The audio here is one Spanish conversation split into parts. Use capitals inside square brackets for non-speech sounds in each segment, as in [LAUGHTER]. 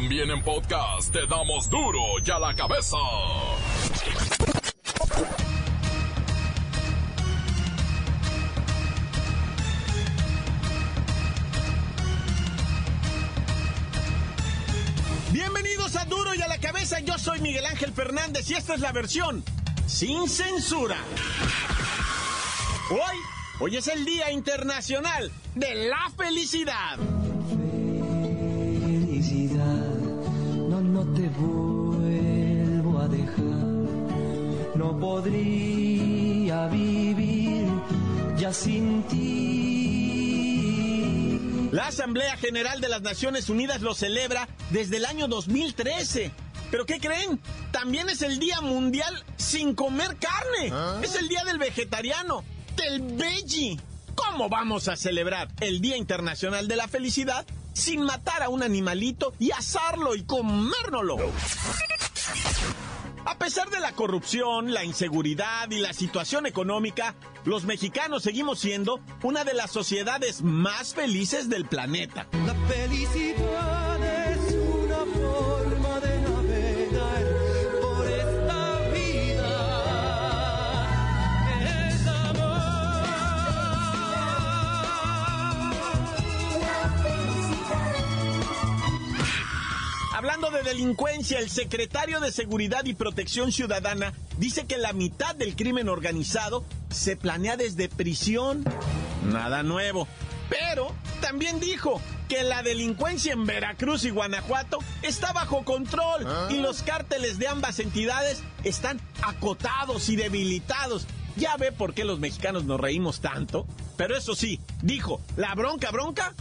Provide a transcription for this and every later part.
También en podcast te damos duro y a la cabeza. Bienvenidos a Duro y a la cabeza, yo soy Miguel Ángel Fernández y esta es la versión sin censura. Hoy, hoy es el Día Internacional de la Felicidad. Podría vivir ya sin ti. La Asamblea General de las Naciones Unidas lo celebra desde el año 2013. ¿Pero qué creen? También es el Día Mundial sin comer carne. Es el Día del Vegetariano, del veggie. ¿Cómo vamos a celebrar el Día Internacional de la Felicidad sin matar a un animalito y asarlo y comérnoslo? A pesar de la corrupción, la inseguridad y la situación económica, los mexicanos seguimos siendo una de las sociedades más felices del planeta. Hablando de delincuencia, el secretario de Seguridad y Protección Ciudadana dice que la mitad del crimen organizado se planea desde prisión. Nada nuevo. Pero también dijo que la delincuencia en Veracruz y Guanajuato está bajo control y los cárteles de ambas entidades están acotados y debilitados. Ya ve por qué los mexicanos nos reímos tanto. Pero eso sí, dijo, la bronca, bronca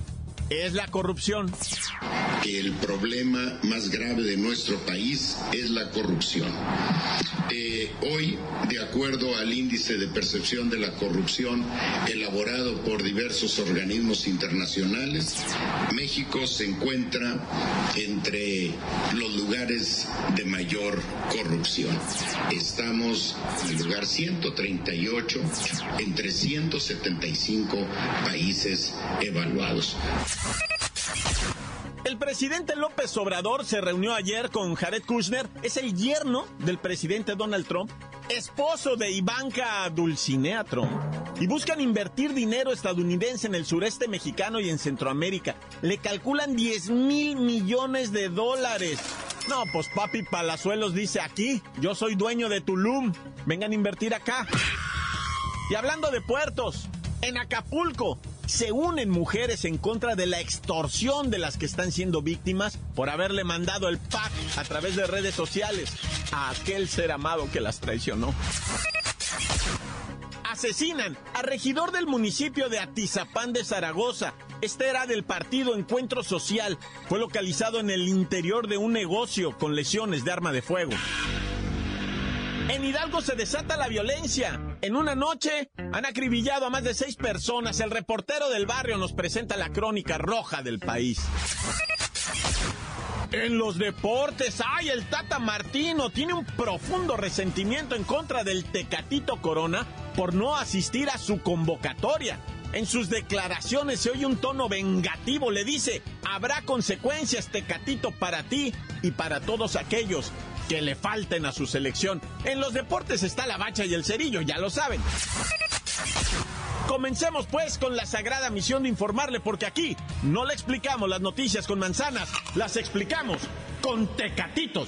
es la corrupción. El problema más grave de nuestro país es la corrupción. Eh, hoy, de acuerdo al índice de percepción de la corrupción elaborado por diversos organismos internacionales, México se encuentra entre los lugares de mayor corrupción. Estamos en el lugar 138 entre 175 países evaluados. El presidente López Obrador se reunió ayer con Jared Kushner, es el yerno del presidente Donald Trump, esposo de Ivanka Dulcinea Trump, y buscan invertir dinero estadounidense en el sureste mexicano y en Centroamérica. Le calculan 10 mil millones de dólares. No, pues papi Palazuelos dice aquí, yo soy dueño de Tulum, vengan a invertir acá. Y hablando de puertos, en Acapulco se unen mujeres en contra de la extorsión de las que están siendo víctimas por haberle mandado el pack a través de redes sociales a aquel ser amado que las traicionó. Asesinan a regidor del municipio de Atizapán de Zaragoza. Este era del partido Encuentro Social. Fue localizado en el interior de un negocio con lesiones de arma de fuego. En Hidalgo se desata la violencia. En una noche han acribillado a más de seis personas. El reportero del barrio nos presenta la crónica roja del país. En los deportes, ay, el Tata Martino tiene un profundo resentimiento en contra del Tecatito Corona por no asistir a su convocatoria. En sus declaraciones se oye un tono vengativo, le dice, habrá consecuencias, Tecatito, para ti y para todos aquellos que le falten a su selección. En los deportes está la bacha y el cerillo, ya lo saben. Comencemos pues con la sagrada misión de informarle, porque aquí no le explicamos las noticias con manzanas, las explicamos con tecatitos.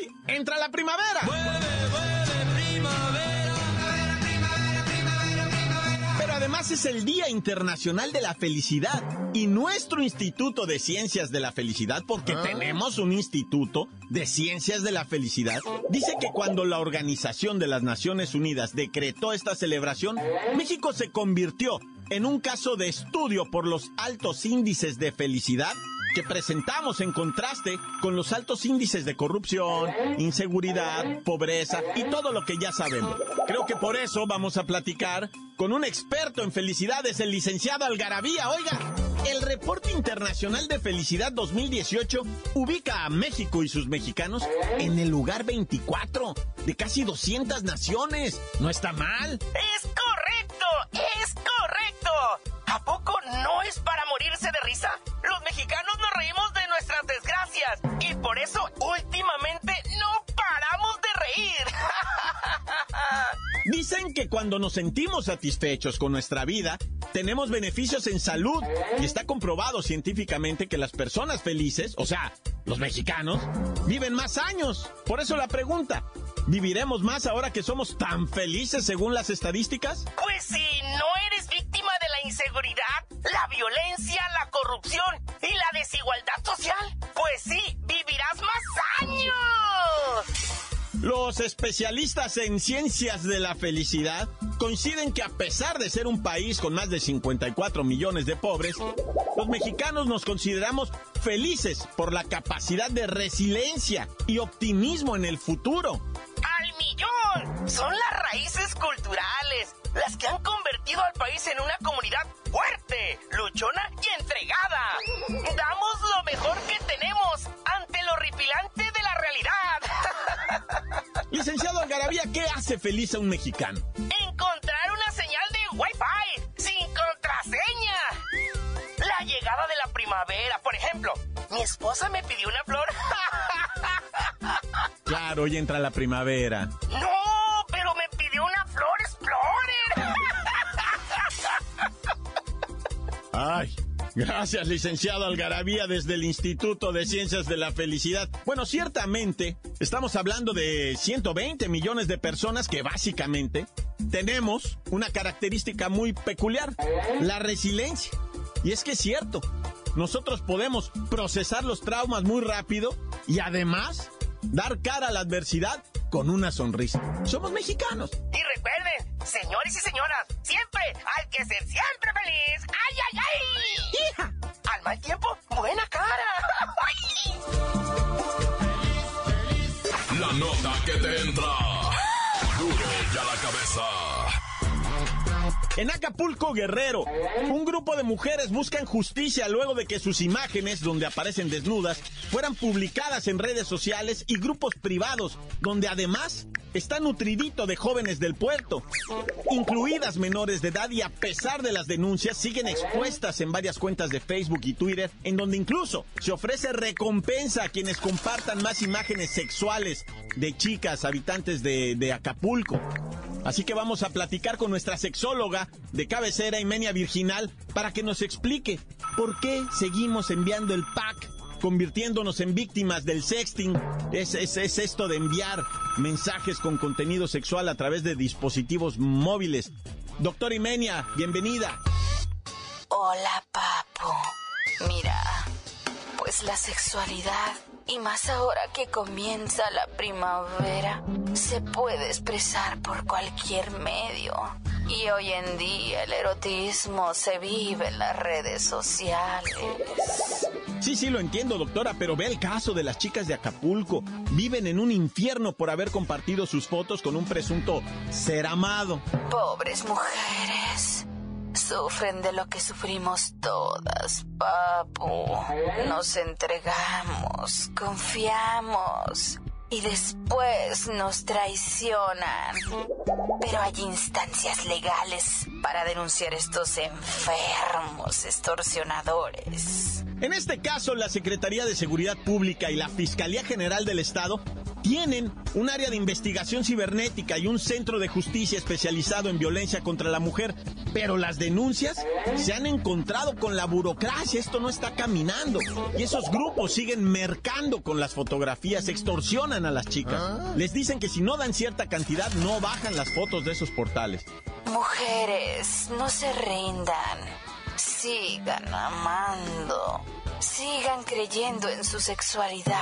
Hoy entra la primavera. Pero además es el Día Internacional de la Felicidad y nuestro Instituto de Ciencias de la Felicidad, porque tenemos un Instituto de Ciencias de la Felicidad, dice que cuando la Organización de las Naciones Unidas decretó esta celebración, México se convirtió en un caso de estudio por los altos índices de felicidad que presentamos en contraste con los altos índices de corrupción, inseguridad, pobreza y todo lo que ya sabemos. Creo que por eso vamos a platicar con un experto en felicidades, el licenciado Algarabía. Oiga, el reporte internacional de felicidad 2018 ubica a México y sus mexicanos en el lugar 24 de casi 200 naciones. No está mal. Reímos de nuestras desgracias y por eso últimamente no paramos de reír. [LAUGHS] Dicen que cuando nos sentimos satisfechos con nuestra vida, tenemos beneficios en salud y está comprobado científicamente que las personas felices, o sea, los mexicanos, viven más años. Por eso la pregunta, ¿viviremos más ahora que somos tan felices según las estadísticas? Pues si no eres víctima de la inseguridad, la violencia, la corrupción y la desigualdad social, pues sí, vivirás más años. Los especialistas en ciencias de la felicidad coinciden que a pesar de ser un país con más de 54 millones de pobres, los mexicanos nos consideramos felices por la capacidad de resiliencia y optimismo en el futuro. ¡Al millón! Son las raíces culturales, las que han convertido al país en una comunidad fuerte, luchona y entregada. Damos lo mejor que tenemos ante lo horripilante de la realidad. [LAUGHS] Licenciado Algarabía, ¿qué hace feliz a un mexicano? Encontrar una señal de Wi-Fi sin contraseña. La llegada de la primavera, por ejemplo. Mi esposa me pidió una flor. [LAUGHS] Claro, hoy entra la primavera. no, Ay, gracias, licenciado Algarabía, desde el Instituto de Ciencias de la Felicidad. Bueno, ciertamente, estamos hablando de 120 millones de personas que básicamente tenemos una característica muy peculiar, la resiliencia. Y es que es cierto, nosotros podemos procesar los traumas muy rápido y además dar cara a la adversidad con una sonrisa. Somos mexicanos. Y recuerden, señores y señoras, siempre hay que ser siempre feliz. ¡Ay, ay, ay! ¡Hija! Al mal tiempo, buena cara. [LAUGHS] ¡Ay! La nota que te entra. Duro ya la cabeza. En Acapulco, Guerrero, un grupo de mujeres buscan justicia luego de que sus imágenes, donde aparecen desnudas, fueran publicadas en redes sociales y grupos privados, donde además está nutridito de jóvenes del puerto, incluidas menores de edad y a pesar de las denuncias siguen expuestas en varias cuentas de Facebook y Twitter, en donde incluso se ofrece recompensa a quienes compartan más imágenes sexuales de chicas habitantes de, de Acapulco. Así que vamos a platicar con nuestra sexóloga de cabecera Imenia Virginal para que nos explique por qué seguimos enviando el pack, convirtiéndonos en víctimas del sexting. Es, es, es esto de enviar mensajes con contenido sexual a través de dispositivos móviles. Doctor Imenia, bienvenida. Hola, papu. Mira, pues la sexualidad, y más ahora que comienza la primavera, se puede expresar por cualquier medio. Y hoy en día el erotismo se vive en las redes sociales. Sí, sí, lo entiendo, doctora, pero ve el caso de las chicas de Acapulco. Viven en un infierno por haber compartido sus fotos con un presunto ser amado. Pobres mujeres. Sufren de lo que sufrimos todas, papu. Nos entregamos, confiamos y después nos traicionan. Pero hay instancias legales para denunciar estos enfermos extorsionadores. En este caso, la Secretaría de Seguridad Pública y la Fiscalía General del Estado tienen un área de investigación cibernética y un centro de justicia especializado en violencia contra la mujer, pero las denuncias se han encontrado con la burocracia, esto no está caminando. Y esos grupos siguen mercando con las fotografías, extorsionan a las chicas. Les dicen que si no dan cierta cantidad no bajan las fotos de esos portales. Mujeres, no se rindan. Sigan amando. Sigan creyendo en su sexualidad.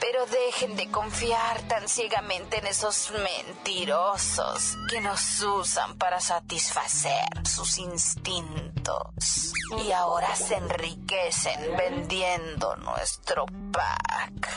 Pero dejen de confiar tan ciegamente en esos mentirosos que nos usan para satisfacer sus instintos. Y ahora se enriquecen vendiendo nuestro pack.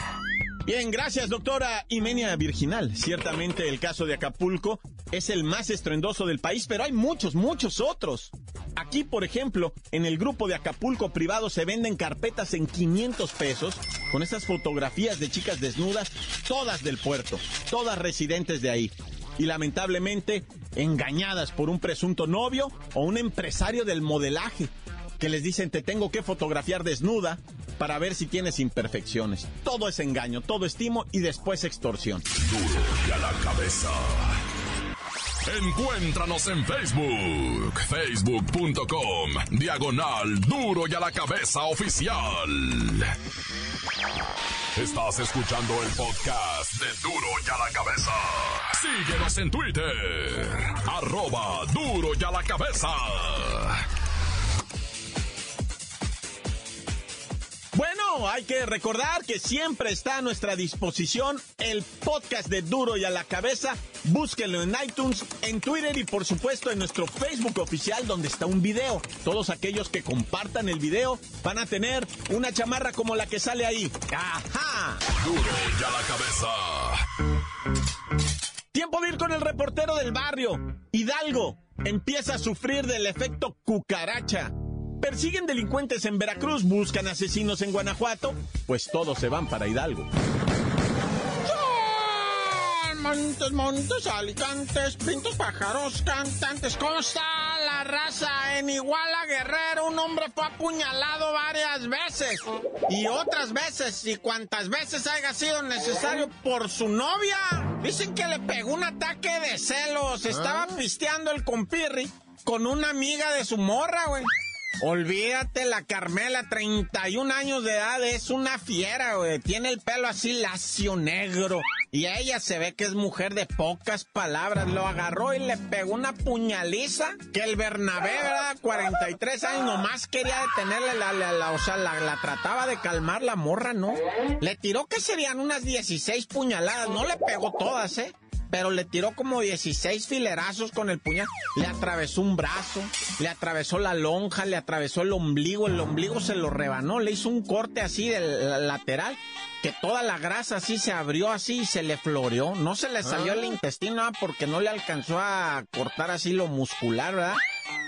Bien, gracias, doctora Imenia Virginal. Ciertamente el caso de Acapulco es el más estruendoso del país, pero hay muchos, muchos otros. Aquí, por ejemplo, en el grupo de Acapulco privado se venden carpetas en 500 pesos con esas fotografías de chicas desnudas, todas del puerto, todas residentes de ahí. Y lamentablemente engañadas por un presunto novio o un empresario del modelaje que les dicen te tengo que fotografiar desnuda para ver si tienes imperfecciones. Todo es engaño, todo estimo y después extorsión. Duro y a la cabeza. Encuéntranos en Facebook, facebook.com, diagonal duro y a la cabeza oficial. Estás escuchando el podcast de Duro y a la cabeza. Síguenos en Twitter, arroba duro y a la cabeza. Bueno, hay que recordar que siempre está a nuestra disposición el podcast de Duro y a la cabeza. Búsquenlo en iTunes, en Twitter y por supuesto en nuestro Facebook oficial donde está un video. Todos aquellos que compartan el video van a tener una chamarra como la que sale ahí. ¡Ajá! Duro y a la cabeza. Tiempo de ir con el reportero del barrio. Hidalgo empieza a sufrir del efecto cucaracha. Persiguen delincuentes en Veracruz, buscan asesinos en Guanajuato, pues todos se van para Hidalgo. Montes, montes, alicantes, pintos, pájaros, cantantes. ¿Cómo está la raza? En Iguala Guerrero, un hombre fue apuñalado varias veces. Y otras veces, y cuantas veces haya sido necesario por su novia. Dicen que le pegó un ataque de celos. Estaba pisteando el compirri con una amiga de su morra, güey. Olvídate, la Carmela, 31 años de edad, es una fiera, güey. Tiene el pelo así lacio negro. Y ella se ve que es mujer de pocas palabras. Lo agarró y le pegó una puñaliza que el Bernabé, ¿verdad? 43 años, nomás quería detenerle la, la, la- o sea, la, la trataba de calmar la morra, ¿no? Le tiró que serían unas 16 puñaladas, no le pegó todas, ¿eh? Pero le tiró como 16 filerazos con el puñal. Le atravesó un brazo, le atravesó la lonja, le atravesó el ombligo, el ombligo se lo rebanó, le hizo un corte así del lateral, que toda la grasa así se abrió así y se le floreó. No se le salió el intestino ah, porque no le alcanzó a cortar así lo muscular, ¿verdad?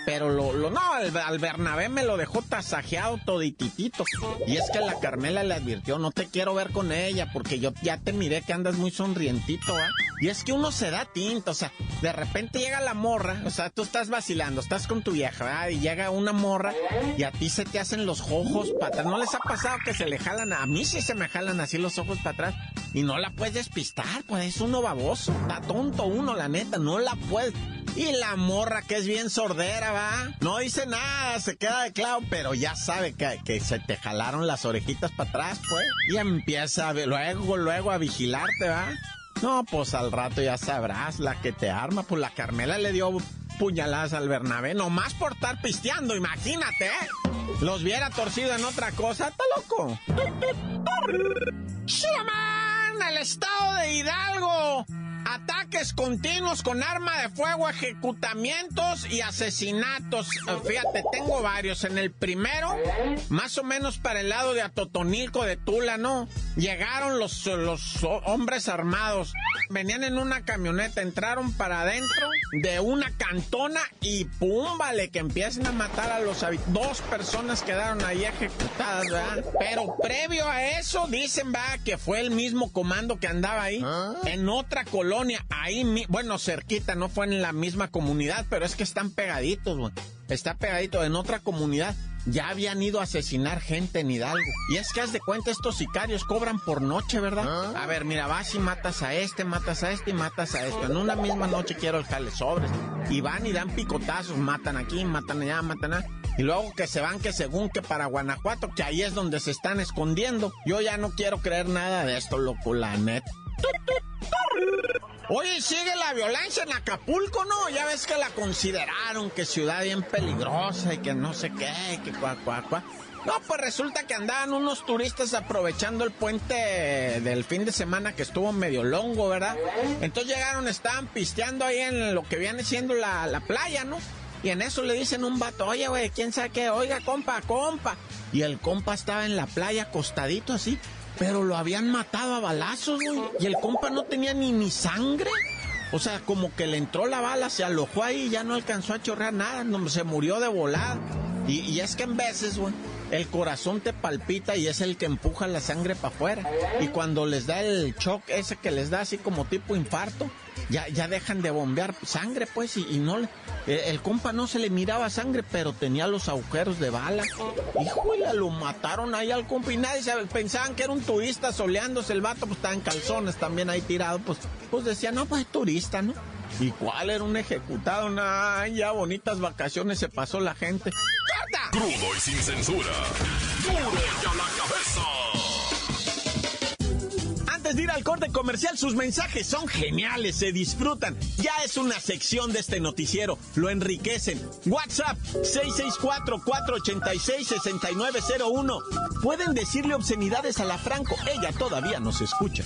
Pero lo, lo no, al, Bernabé me lo dejó tasajeado todititito. Y es que la Carmela le advirtió, no te quiero ver con ella, porque yo ya te miré que andas muy sonrientito, ¿ah? Y es que uno se da tinta, o sea, de repente llega la morra, o sea, tú estás vacilando, estás con tu vieja. Y llega una morra y a ti se te hacen los ojos para atrás. ¿No les ha pasado que se le jalan? A mí sí se me jalan así los ojos para atrás. Y no la puedes despistar, pues es uno baboso. Está tonto uno, la neta, no la puedes. Y la morra que es bien sordera, va. No dice nada, se queda de clavo, pero ya sabe que, que se te jalaron las orejitas para atrás, pues. Y empieza a luego, luego a vigilarte, va. No, pues al rato ya sabrás la que te arma. Pues la Carmela le dio puñaladas al Bernabé, nomás por estar pisteando, imagínate, ¿eh? Los viera torcido en otra cosa, está loco. [LAUGHS] ¡Shaman! El estado de Hidalgo. Ataques continuos con arma de fuego, ejecutamientos y asesinatos. Fíjate, tengo varios. En el primero, más o menos para el lado de Atotonilco de Tula, ¿no? Llegaron los, los ho- hombres armados. Venían en una camioneta, entraron para adentro de una cantona y pum, vale, que empiezan a matar a los habitantes. Dos personas quedaron ahí ejecutadas, ¿verdad? Pero previo a eso, dicen, va, que fue el mismo comando que andaba ahí, en otra colonia, ahí, bueno, cerquita, no fue en la misma comunidad, pero es que están pegaditos, güey. Está pegadito en otra comunidad. Ya habían ido a asesinar gente en Hidalgo. Y es que haz de cuenta, estos sicarios cobran por noche, ¿verdad? A ver, mira, vas y matas a este, matas a este y matas a esto. En una misma noche quiero el sobres. Y van y dan picotazos, matan aquí, matan allá, matan allá. Y luego que se van que según que para Guanajuato, que ahí es donde se están escondiendo. Yo ya no quiero creer nada de esto, loco, la neta. Oye, sigue la violencia en Acapulco, ¿no? Ya ves que la consideraron que ciudad bien peligrosa y que no sé qué, que cuá, cuá, cuá. No, pues resulta que andaban unos turistas aprovechando el puente del fin de semana que estuvo medio longo, ¿verdad? Entonces llegaron, estaban pisteando ahí en lo que viene siendo la, la playa, ¿no? Y en eso le dicen un vato, oye, güey, ¿quién sabe qué? Oiga, compa, compa. Y el compa estaba en la playa acostadito así, pero lo habían matado a balazos, güey. Y el compa no tenía ni, ni sangre. O sea, como que le entró la bala, se alojó ahí y ya no alcanzó a chorrear nada, no, se murió de volada. Y, y es que en veces, güey, el corazón te palpita y es el que empuja la sangre para afuera. Y cuando les da el shock ese que les da así como tipo infarto, ya, ya dejan de bombear sangre, pues, y, no le... El, compa no se le miraba sangre, pero tenía los agujeros de bala. Híjole, lo mataron ahí al compa y nadie sabe, pensaban que era un turista soleándose el vato, pues estaba en calzones también ahí tirado, pues, pues decía, no, pues es turista, ¿no? ¿Y cuál era un ejecutado? Nah, ya bonitas vacaciones se pasó la gente. Crudo y sin censura. Duro y a la cabeza. Antes de ir al corte comercial, sus mensajes son geniales, se disfrutan. Ya es una sección de este noticiero, lo enriquecen. WhatsApp 664-486-6901. Pueden decirle obscenidades a la Franco, ella todavía nos escucha.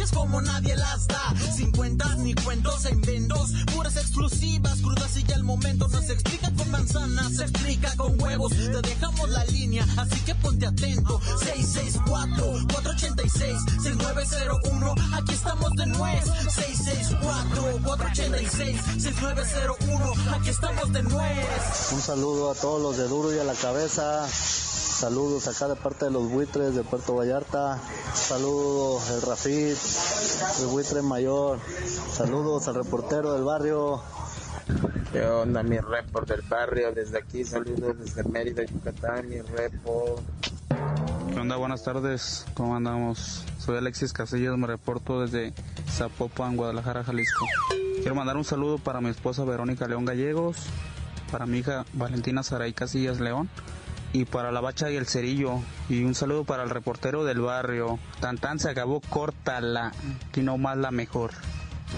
Noticias como nadie las da. Sin cuentas ni cuentos en vendos, puras exclusivas, crudas y ya el momento. No se explica con manzanas, se explica con huevos. Te dejamos la línea, así que ponte atento. 664-486-6901, aquí estamos de nuez. 664-486-6901, aquí estamos de nuez. Un saludo a todos los de Duro y a la cabeza. Saludos acá de parte de los buitres de Puerto Vallarta. Saludos el Rafit, el buitre mayor. Saludos al reportero del barrio. ¿Qué onda, mi report del barrio? Desde aquí, saludos desde Mérida, Yucatán, mi report. ¿Qué onda? Buenas tardes, ¿cómo andamos? Soy Alexis Casillas, me reporto desde Zapopan, Guadalajara, Jalisco. Quiero mandar un saludo para mi esposa Verónica León Gallegos, para mi hija Valentina Saray Casillas León y para la bacha y el cerillo. Y un saludo para el reportero del barrio. Tan tan se acabó, córtala, y no más la mejor.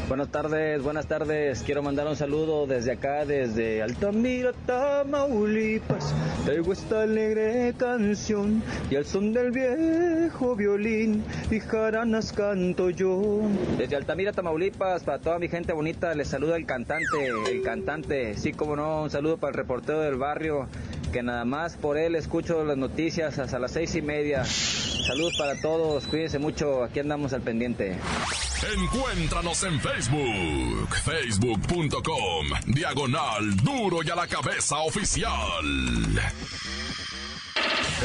Buenas tardes, buenas tardes. Quiero mandar un saludo desde acá, desde Altamira, Tamaulipas. Traigo esta alegre canción y al son del viejo violín y jaranas canto yo. Desde Altamira, Tamaulipas, para toda mi gente bonita, les saluda el cantante, el cantante. Sí, como no, un saludo para el reportero del barrio, que nada más por él escucho las noticias hasta las seis y media. Saludos para todos, cuídense mucho, aquí andamos al pendiente. Encuéntranos en Facebook, facebook.com, diagonal duro y a la cabeza oficial.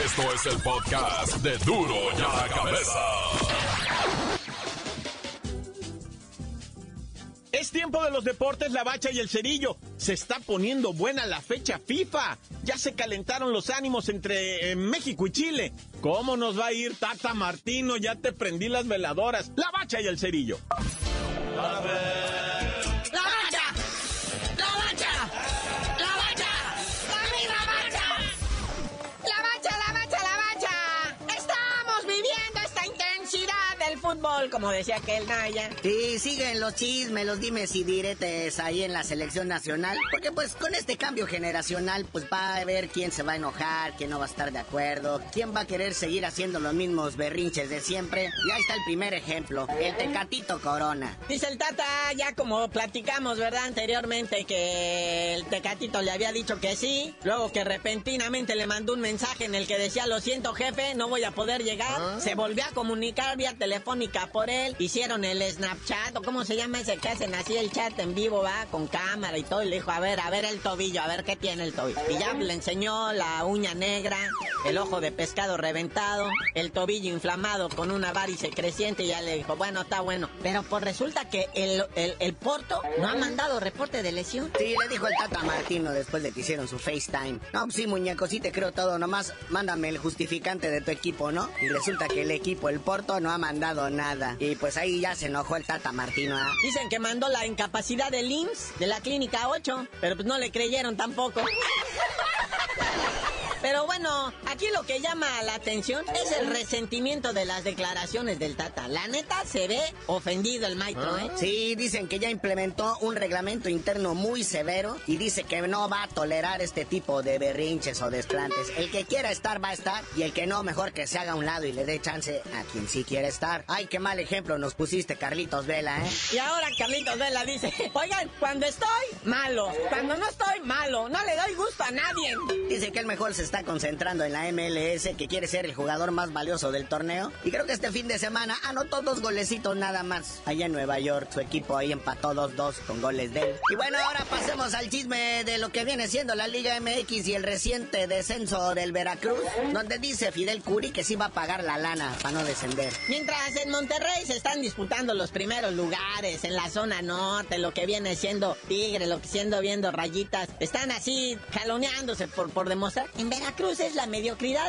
Esto es el podcast de duro y a la cabeza. Es tiempo de los deportes, la bacha y el cerillo. Se está poniendo buena la fecha FIFA. Ya se calentaron los ánimos entre eh, México y Chile. ¿Cómo nos va a ir Tata Martino? Ya te prendí las veladoras. La bacha y el cerillo. ¡La fútbol, como decía aquel Naya. Y siguen los chismes, los dimes y diretes ahí en la selección nacional, porque pues con este cambio generacional pues va a ver quién se va a enojar, quién no va a estar de acuerdo, quién va a querer seguir haciendo los mismos berrinches de siempre. Y ahí está el primer ejemplo, el Tecatito Corona. Dice el Tata, ya como platicamos, ¿verdad? Anteriormente que el Tecatito le había dicho que sí, luego que repentinamente le mandó un mensaje en el que decía, lo siento jefe, no voy a poder llegar. Se volvió a comunicar vía telefónica por él, hicieron el Snapchat, o cómo se llama ese que hacen así el chat en vivo, va, con cámara y todo, y le dijo, a ver, a ver el tobillo, a ver qué tiene el tobillo. Y ya le enseñó la uña negra, el ojo de pescado reventado, el tobillo inflamado con una varice creciente, y ya le dijo, bueno, está bueno. Pero pues resulta que el, el, el Porto no ha mandado reporte de lesión. Sí, le dijo el Tata Martino después de que hicieron su FaceTime. No, pues sí, muñeco, sí te creo todo, nomás mándame el justificante de tu equipo, ¿no? Y resulta que el equipo, el Porto, no ha mandado nada. Y pues ahí ya se enojó el Tata Martino. ¿ah? Dicen que mandó la incapacidad del IMSS de la clínica 8, pero pues no le creyeron tampoco. Pero bueno, aquí lo que llama la atención es el resentimiento de las declaraciones del Tata. La neta se ve ofendido el maestro, ¿eh? Sí, dicen que ya implementó un reglamento interno muy severo y dice que no va a tolerar este tipo de berrinches o desplantes. El que quiera estar va a estar y el que no, mejor que se haga a un lado y le dé chance a quien sí quiere estar. Ay, qué mal ejemplo nos pusiste, Carlitos Vela, ¿eh? Y ahora Carlitos Vela dice, [LAUGHS] oigan, cuando estoy, malo. Cuando no estoy, malo. No le doy gusto a nadie. Dice que él mejor se está concentrando en la MLS, que quiere ser el jugador más valioso del torneo. Y creo que este fin de semana anotó dos golecitos nada más. Allá en Nueva York, su equipo ahí empató 2-2 con goles de él. Y bueno, ahora pasemos al chisme de lo que viene siendo la Liga MX y el reciente descenso del Veracruz, donde dice Fidel Curi que sí va a pagar la lana para no descender. Mientras en Monterrey se están disputando los primeros lugares, en la zona norte, lo que viene siendo Tigre, lo que siendo viendo rayitas, están así jaloneándose por, por demostrar. En Veracruz es la mediocridad,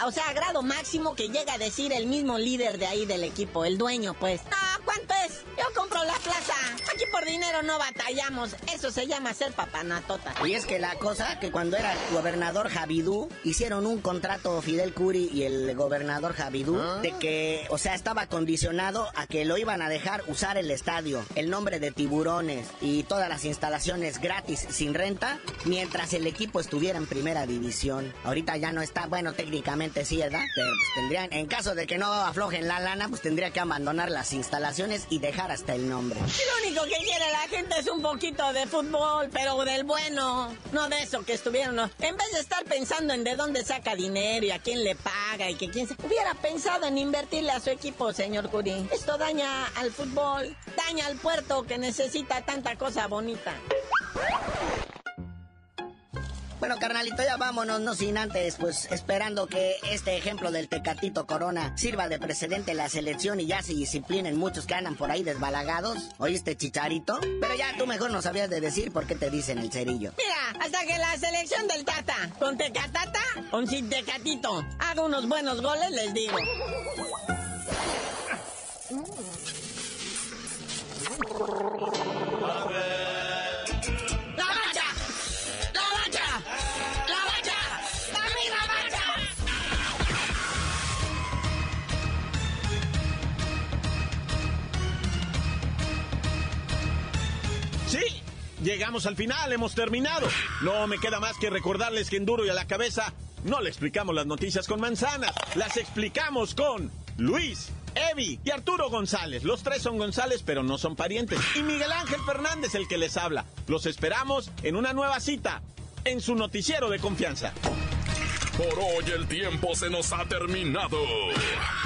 a- o sea, grado máximo que llega a decir el mismo líder de ahí del equipo, el dueño, pues. ¿Cuánto es? Yo compro la plaza. Aquí por dinero no batallamos. Eso se llama ser papanatota. Y es que la cosa, que cuando era gobernador Javidú, hicieron un contrato Fidel Curi y el gobernador Javidú, de que, o sea, estaba condicionado a que lo iban a dejar usar el estadio, el nombre de tiburones y todas las instalaciones gratis, sin renta, mientras el equipo estuviera en primera división. Ahorita ya no está, bueno, técnicamente sí, ¿verdad? Pero pues tendrían, en caso de que no aflojen la lana, pues tendría que abandonar las instalaciones y dejar hasta el nombre. Lo único que quiere la gente es un poquito de fútbol, pero del bueno. No de eso que estuvieron. no. En vez de estar pensando en de dónde saca dinero y a quién le paga y que quién se... Hubiera pensado en invertirle a su equipo, señor Curi. Esto daña al fútbol, daña al puerto que necesita tanta cosa bonita. Bueno, carnalito, ya vámonos, no sin antes, pues esperando que este ejemplo del Tecatito Corona sirva de precedente en la selección y ya se disciplinen muchos que andan por ahí desbalagados. ¿Oíste, chicharito? Pero ya tú mejor no sabías de decir por qué te dicen el cerillo. Mira, hasta que la selección del Tata, con Tecatata o sin Tecatito, haga unos buenos goles, les digo. Llegamos al final, hemos terminado. No me queda más que recordarles que en Duro y a la cabeza no le explicamos las noticias con manzanas, las explicamos con Luis. Evi y Arturo González. Los tres son González, pero no son parientes. Y Miguel Ángel Fernández, el que les habla. Los esperamos en una nueva cita en su noticiero de confianza. Por hoy el tiempo se nos ha terminado.